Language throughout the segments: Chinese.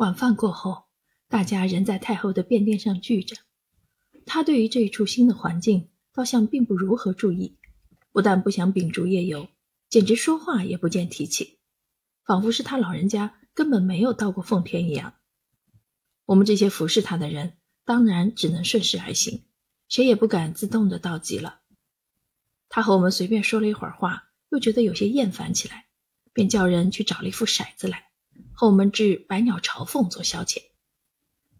晚饭过后，大家仍在太后的便殿上聚着。他对于这一处新的环境，倒像并不如何注意，不但不想秉烛夜游，简直说话也不见提起，仿佛是他老人家根本没有到过奉天一样。我们这些服侍他的人，当然只能顺势而行，谁也不敢自动的到极了。他和我们随便说了一会儿话，又觉得有些厌烦起来，便叫人去找了一副骰子来，和我们掷百鸟朝凤做消遣。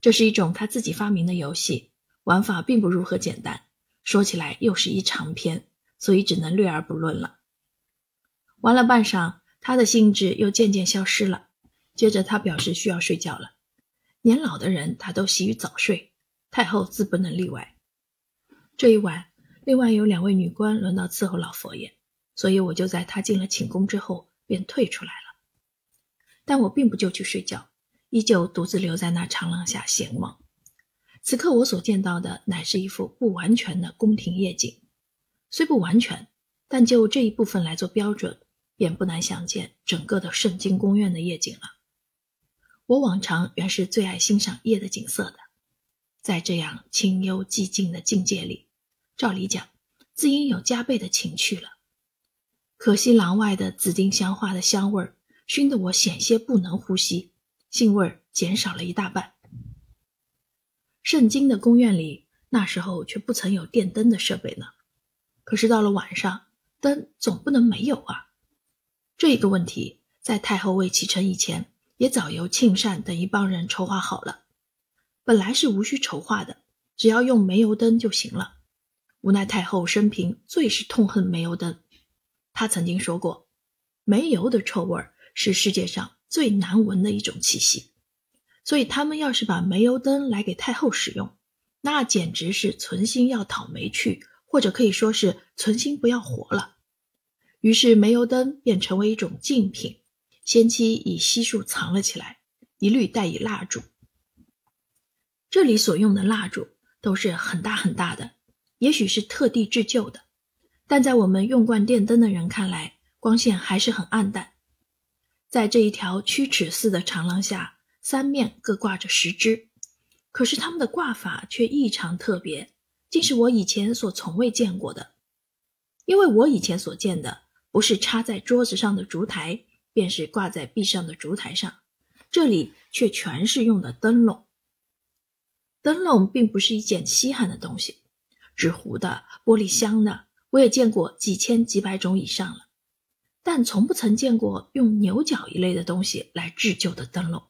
这是一种他自己发明的游戏，玩法并不如何简单，说起来又是一长篇，所以只能略而不论了。玩了半晌，他的兴致又渐渐消失了，接着他表示需要睡觉了。年老的人，他都习于早睡，太后自不能例外。这一晚，另外有两位女官轮到伺候老佛爷，所以我就在他进了寝宫之后便退出来了。但我并不就去睡觉，依旧独自留在那长廊下闲望。此刻我所见到的，乃是一幅不完全的宫廷夜景，虽不完全，但就这一部分来做标准，便不难想见整个的圣经宫院的夜景了。我往常原是最爱欣赏夜的景色的，在这样清幽寂静的境界里，照理讲自应有加倍的情趣了。可惜廊外的紫丁香花的香味儿熏得我险些不能呼吸，腥味儿减少了一大半。圣经的宫院里那时候却不曾有电灯的设备呢，可是到了晚上，灯总不能没有啊。这个问题在太后未启程以前。也早由庆善等一帮人筹划好了，本来是无需筹划的，只要用煤油灯就行了。无奈太后生平最是痛恨煤油灯，她曾经说过，煤油的臭味儿是世界上最难闻的一种气息，所以他们要是把煤油灯来给太后使用，那简直是存心要讨煤去，或者可以说是存心不要活了。于是煤油灯便成为一种禁品。先期以悉数藏了起来，一律带以蜡烛。这里所用的蜡烛都是很大很大的，也许是特地制就的，但在我们用惯电灯的人看来，光线还是很暗淡。在这一条曲尺似的长廊下，三面各挂着十只，可是它们的挂法却异常特别，竟是我以前所从未见过的。因为我以前所见的不是插在桌子上的烛台。便是挂在壁上的烛台上，这里却全是用的灯笼。灯笼并不是一件稀罕的东西，纸糊的、玻璃箱的，我也见过几千几百种以上了，但从不曾见过用牛角一类的东西来制就的灯笼，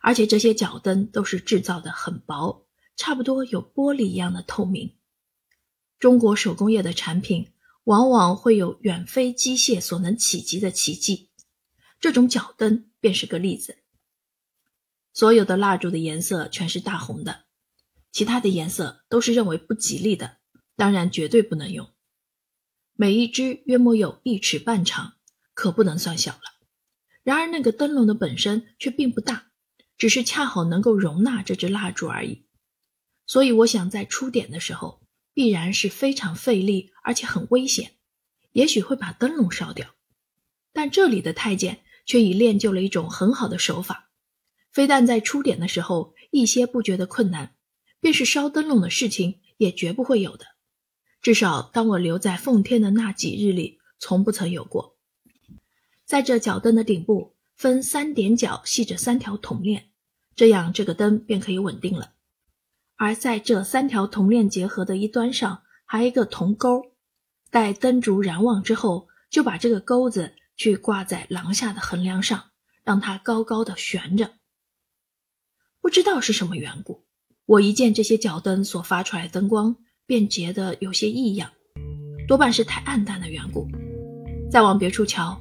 而且这些角灯都是制造的很薄，差不多有玻璃一样的透明。中国手工业的产品往往会有远非机械所能企及的奇迹。这种角灯便是个例子。所有的蜡烛的颜色全是大红的，其他的颜色都是认为不吉利的，当然绝对不能用。每一支约莫有一尺半长，可不能算小了。然而那个灯笼的本身却并不大，只是恰好能够容纳这支蜡烛而已。所以我想在出点的时候，必然是非常费力，而且很危险，也许会把灯笼烧掉。但这里的太监。却已练就了一种很好的手法，非但在出点的时候一些不觉得困难，便是烧灯笼的事情也绝不会有的。至少当我留在奉天的那几日里，从不曾有过。在这脚灯的顶部分三点角系着三条铜链，这样这个灯便可以稳定了。而在这三条铜链结合的一端上，还有一个铜钩，待灯烛燃旺之后，就把这个钩子。去挂在廊下的横梁上，让它高高的悬着。不知道是什么缘故，我一见这些脚灯所发出来的灯光，便觉得有些异样，多半是太暗淡的缘故。再往别处瞧，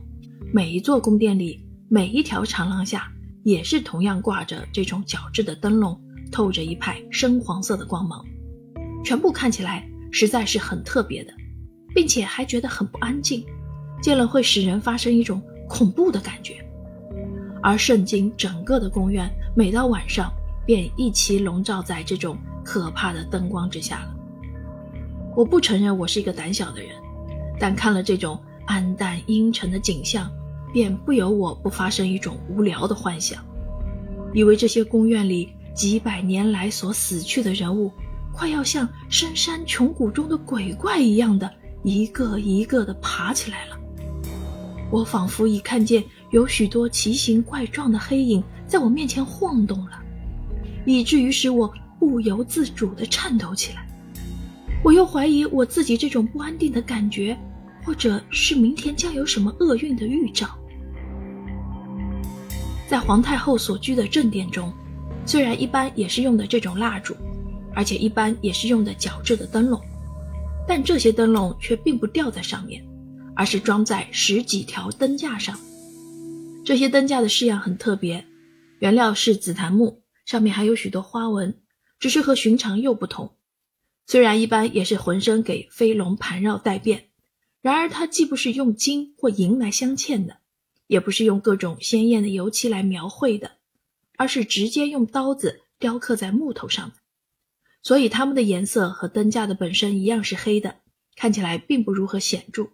每一座宫殿里，每一条长廊下，也是同样挂着这种角质的灯笼，透着一派深黄色的光芒，全部看起来实在是很特别的，并且还觉得很不安静。见了会使人发生一种恐怖的感觉，而圣经整个的宫院，每到晚上便一齐笼罩在这种可怕的灯光之下了。我不承认我是一个胆小的人，但看了这种暗淡阴沉的景象，便不由我不发生一种无聊的幻想。以为这些宫院里几百年来所死去的人物，快要像深山穷谷中的鬼怪一样的，一个一个的爬起来了。我仿佛已看见有许多奇形怪状的黑影在我面前晃动了，以至于使我不由自主地颤抖起来。我又怀疑我自己这种不安定的感觉，或者是明天将有什么厄运的预兆。在皇太后所居的正殿中，虽然一般也是用的这种蜡烛，而且一般也是用的角质的灯笼，但这些灯笼却并不吊在上面。而是装在十几条灯架上，这些灯架的式样很特别，原料是紫檀木，上面还有许多花纹，只是和寻常又不同。虽然一般也是浑身给飞龙盘绕带变，然而它既不是用金或银来镶嵌的，也不是用各种鲜艳的油漆来描绘的，而是直接用刀子雕刻在木头上的，所以它们的颜色和灯架的本身一样是黑的，看起来并不如何显著。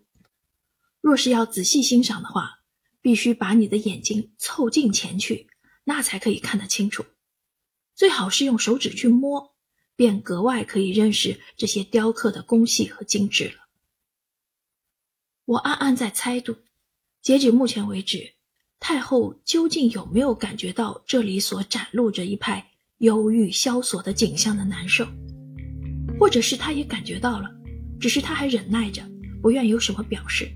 若是要仔细欣赏的话，必须把你的眼睛凑近前去，那才可以看得清楚。最好是用手指去摸，便格外可以认识这些雕刻的工细和精致了。我暗暗在猜度，截止目前为止，太后究竟有没有感觉到这里所展露着一派忧郁萧索的景象的难受，或者是她也感觉到了，只是她还忍耐着，不愿有什么表示。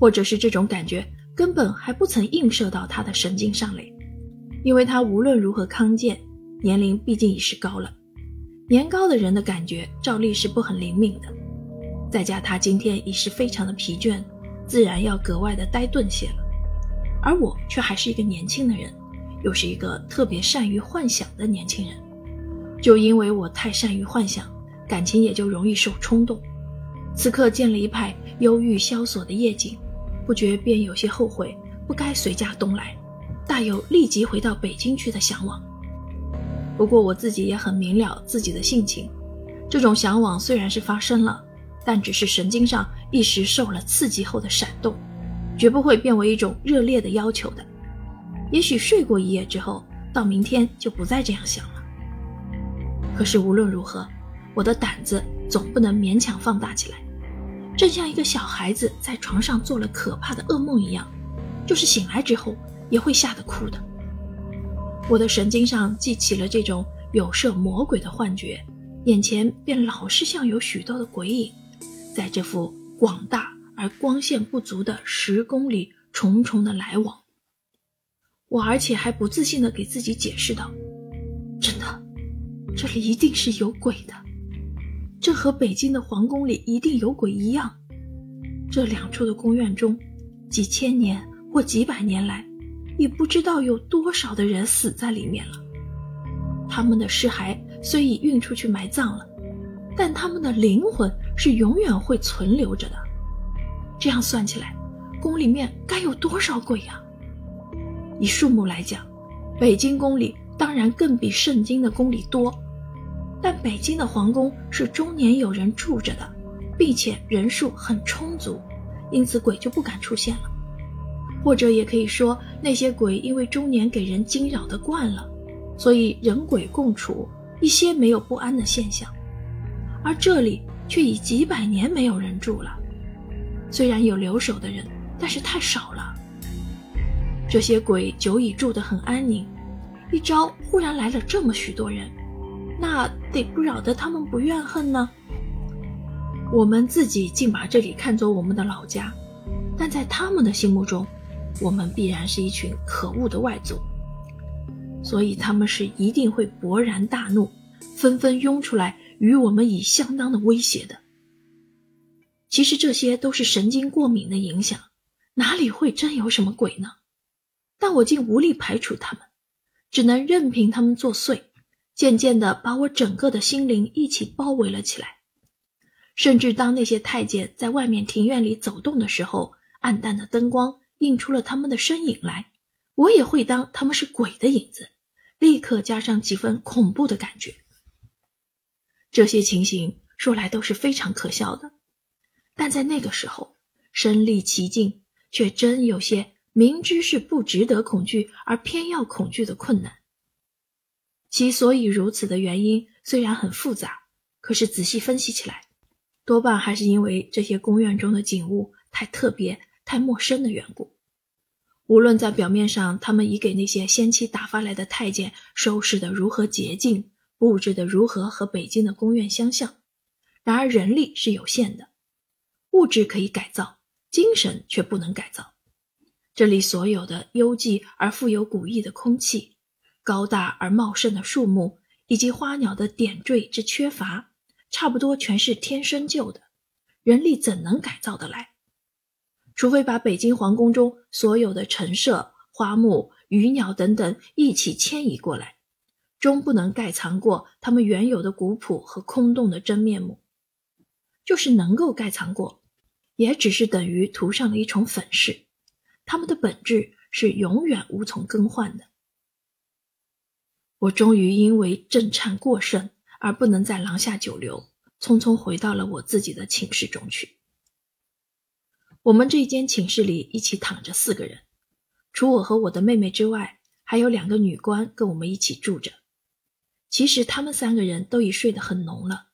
或者是这种感觉根本还不曾映射到他的神经上来，因为他无论如何康健，年龄毕竟已是高了，年高的人的感觉照例是不很灵敏的。再加他今天已是非常的疲倦，自然要格外的呆顿些了。而我却还是一个年轻的人，又是一个特别善于幻想的年轻人，就因为我太善于幻想，感情也就容易受冲动。此刻见了一派忧郁萧索的夜景。不觉便有些后悔，不该随驾东来，大有立即回到北京去的向往。不过我自己也很明了自己的性情，这种向往虽然是发生了，但只是神经上一时受了刺激后的闪动，绝不会变为一种热烈的要求的。也许睡过一夜之后，到明天就不再这样想了。可是无论如何，我的胆子总不能勉强放大起来。正像一个小孩子在床上做了可怕的噩梦一样，就是醒来之后也会吓得哭的。我的神经上记起了这种有摄魔鬼的幻觉，眼前便老是像有许多的鬼影，在这幅广大而光线不足的十公里重重的来往。我而且还不自信地给自己解释道：“真的，这里一定是有鬼的。”这和北京的皇宫里一定有鬼一样，这两处的宫院中，几千年或几百年来，也不知道有多少的人死在里面了。他们的尸骸虽已运出去埋葬了，但他们的灵魂是永远会存留着的。这样算起来，宫里面该有多少鬼呀？以数目来讲，北京宫里当然更比圣经的宫里多。但北京的皇宫是终年有人住着的，并且人数很充足，因此鬼就不敢出现了。或者也可以说，那些鬼因为中年给人惊扰的惯了，所以人鬼共处，一些没有不安的现象。而这里却已几百年没有人住了，虽然有留守的人，但是太少了。这些鬼久已住得很安宁，一朝忽然来了这么许多人。那得不扰得他们不怨恨呢？我们自己竟把这里看作我们的老家，但在他们的心目中，我们必然是一群可恶的外族，所以他们是一定会勃然大怒，纷纷拥出来与我们以相当的威胁的。其实这些都是神经过敏的影响，哪里会真有什么鬼呢？但我竟无力排除他们，只能任凭他们作祟。渐渐地把我整个的心灵一起包围了起来，甚至当那些太监在外面庭院里走动的时候，暗淡的灯光映出了他们的身影来，我也会当他们是鬼的影子，立刻加上几分恐怖的感觉。这些情形说来都是非常可笑的，但在那个时候身历其境，却真有些明知是不值得恐惧而偏要恐惧的困难。其所以如此的原因虽然很复杂，可是仔细分析起来，多半还是因为这些宫院中的景物太特别、太陌生的缘故。无论在表面上，他们已给那些先期打发来的太监收拾的如何洁净，布置的如何和北京的宫院相像，然而人力是有限的，物质可以改造，精神却不能改造。这里所有的幽寂而富有古意的空气。高大而茂盛的树木，以及花鸟的点缀之缺乏，差不多全是天生就的，人力怎能改造得来？除非把北京皇宫中所有的陈设、花木、鱼鸟等等一起迁移过来，终不能盖藏过他们原有的古朴和空洞的真面目。就是能够盖藏过，也只是等于涂上了一重粉饰，它们的本质是永远无从更换的。我终于因为震颤过甚而不能再廊下久留，匆匆回到了我自己的寝室中去。我们这间寝室里一起躺着四个人，除我和我的妹妹之外，还有两个女官跟我们一起住着。其实他们三个人都已睡得很浓了，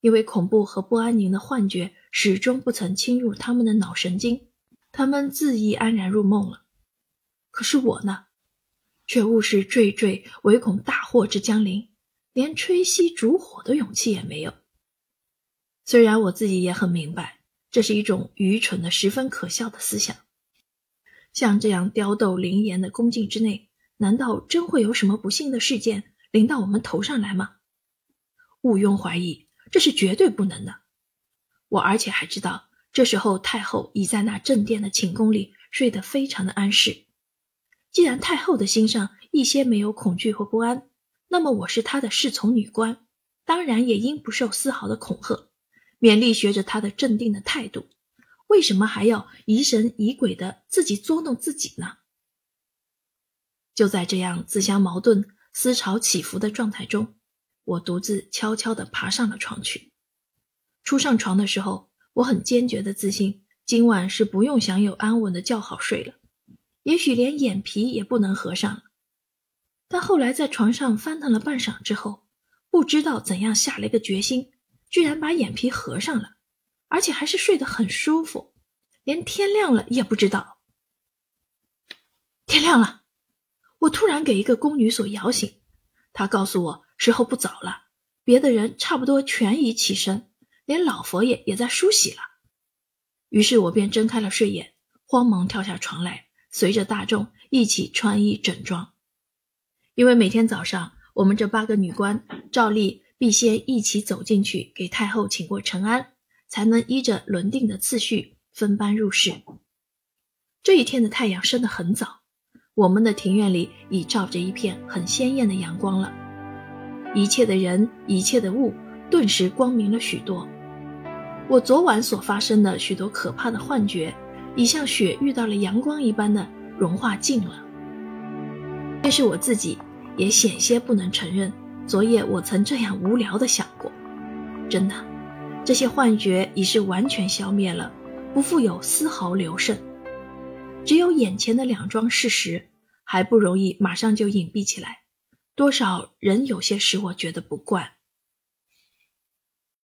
因为恐怖和不安宁的幻觉始终不曾侵入他们的脑神经，他们自意安然入梦了。可是我呢？却物是惴惴，唯恐大祸之将临，连吹熄烛火的勇气也没有。虽然我自己也很明白，这是一种愚蠢的、十分可笑的思想。像这样刁斗灵言的宫禁之内，难道真会有什么不幸的事件临到我们头上来吗？毋庸怀疑，这是绝对不能的。我而且还知道，这时候太后已在那正殿的寝宫里睡得非常的安适。既然太后的心上一些没有恐惧或不安，那么我是她的侍从女官，当然也应不受丝毫的恐吓，勉力学着他的镇定的态度。为什么还要疑神疑鬼的自己捉弄自己呢？就在这样自相矛盾、思潮起伏的状态中，我独自悄悄地爬上了床去。初上床的时候，我很坚决的自信，今晚是不用享有安稳的觉好睡了。也许连眼皮也不能合上了，但后来在床上翻腾了半晌之后，不知道怎样下了一个决心，居然把眼皮合上了，而且还是睡得很舒服，连天亮了也不知道。天亮了，我突然给一个宫女所摇醒，她告诉我时候不早了，别的人差不多全已起身，连老佛爷也在梳洗了。于是我便睁开了睡眼，慌忙跳下床来。随着大众一起穿衣整装，因为每天早上我们这八个女官照例必先一起走进去给太后请过陈安，才能依着轮定的次序分班入室。这一天的太阳升得很早，我们的庭院里已照着一片很鲜艳的阳光了，一切的人，一切的物，顿时光明了许多。我昨晚所发生的许多可怕的幻觉。已像雪遇到了阳光一般的融化尽了。但是我自己也险些不能承认，昨夜我曾这样无聊的想过。真的，这些幻觉已是完全消灭了，不复有丝毫留剩。只有眼前的两桩事实还不容易马上就隐蔽起来，多少仍有些使我觉得不惯。